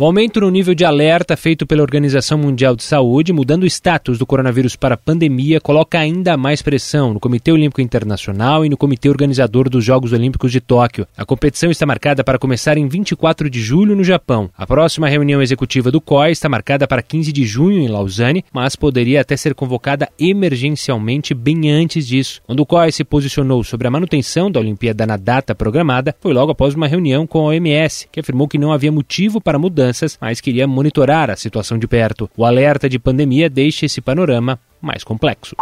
O aumento no nível de alerta feito pela Organização Mundial de Saúde, mudando o status do coronavírus para pandemia, coloca ainda mais pressão no Comitê Olímpico Internacional e no Comitê Organizador dos Jogos Olímpicos de Tóquio. A competição está marcada para começar em 24 de julho no Japão. A próxima reunião executiva do COI está marcada para 15 de junho em Lausanne, mas poderia até ser convocada emergencialmente bem antes disso. Quando o COI se posicionou sobre a manutenção da Olimpíada na data programada, foi logo após uma reunião com a OMS, que afirmou que não havia motivo para mudança mas queria monitorar a situação de perto. O alerta de pandemia deixa esse panorama mais complexo.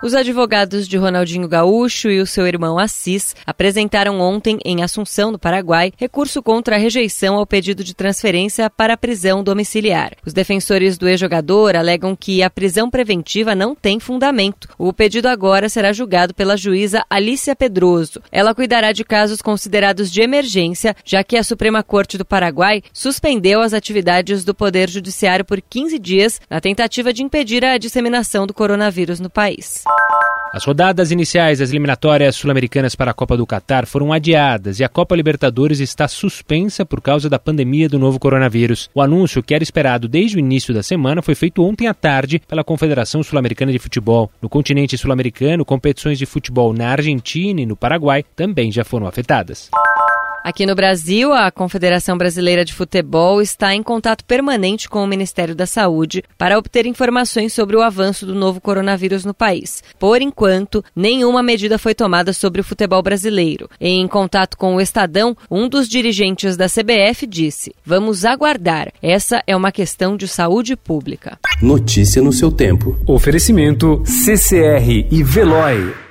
Os advogados de Ronaldinho Gaúcho e o seu irmão Assis apresentaram ontem, em Assunção, no Paraguai, recurso contra a rejeição ao pedido de transferência para a prisão domiciliar. Os defensores do ex-jogador alegam que a prisão preventiva não tem fundamento. O pedido agora será julgado pela juíza Alicia Pedroso. Ela cuidará de casos considerados de emergência, já que a Suprema Corte do Paraguai suspendeu as atividades do Poder Judiciário por 15 dias na tentativa de impedir a disseminação do coronavírus no país. As rodadas iniciais das eliminatórias sul-americanas para a Copa do Catar foram adiadas e a Copa Libertadores está suspensa por causa da pandemia do novo coronavírus. O anúncio, que era esperado desde o início da semana, foi feito ontem à tarde pela Confederação Sul-Americana de Futebol. No continente sul-americano, competições de futebol na Argentina e no Paraguai também já foram afetadas. Aqui no Brasil, a Confederação Brasileira de Futebol está em contato permanente com o Ministério da Saúde para obter informações sobre o avanço do novo coronavírus no país. Por enquanto, nenhuma medida foi tomada sobre o futebol brasileiro. Em contato com o Estadão, um dos dirigentes da CBF disse: Vamos aguardar. Essa é uma questão de saúde pública. Notícia no seu tempo. Oferecimento CCR e Veloy.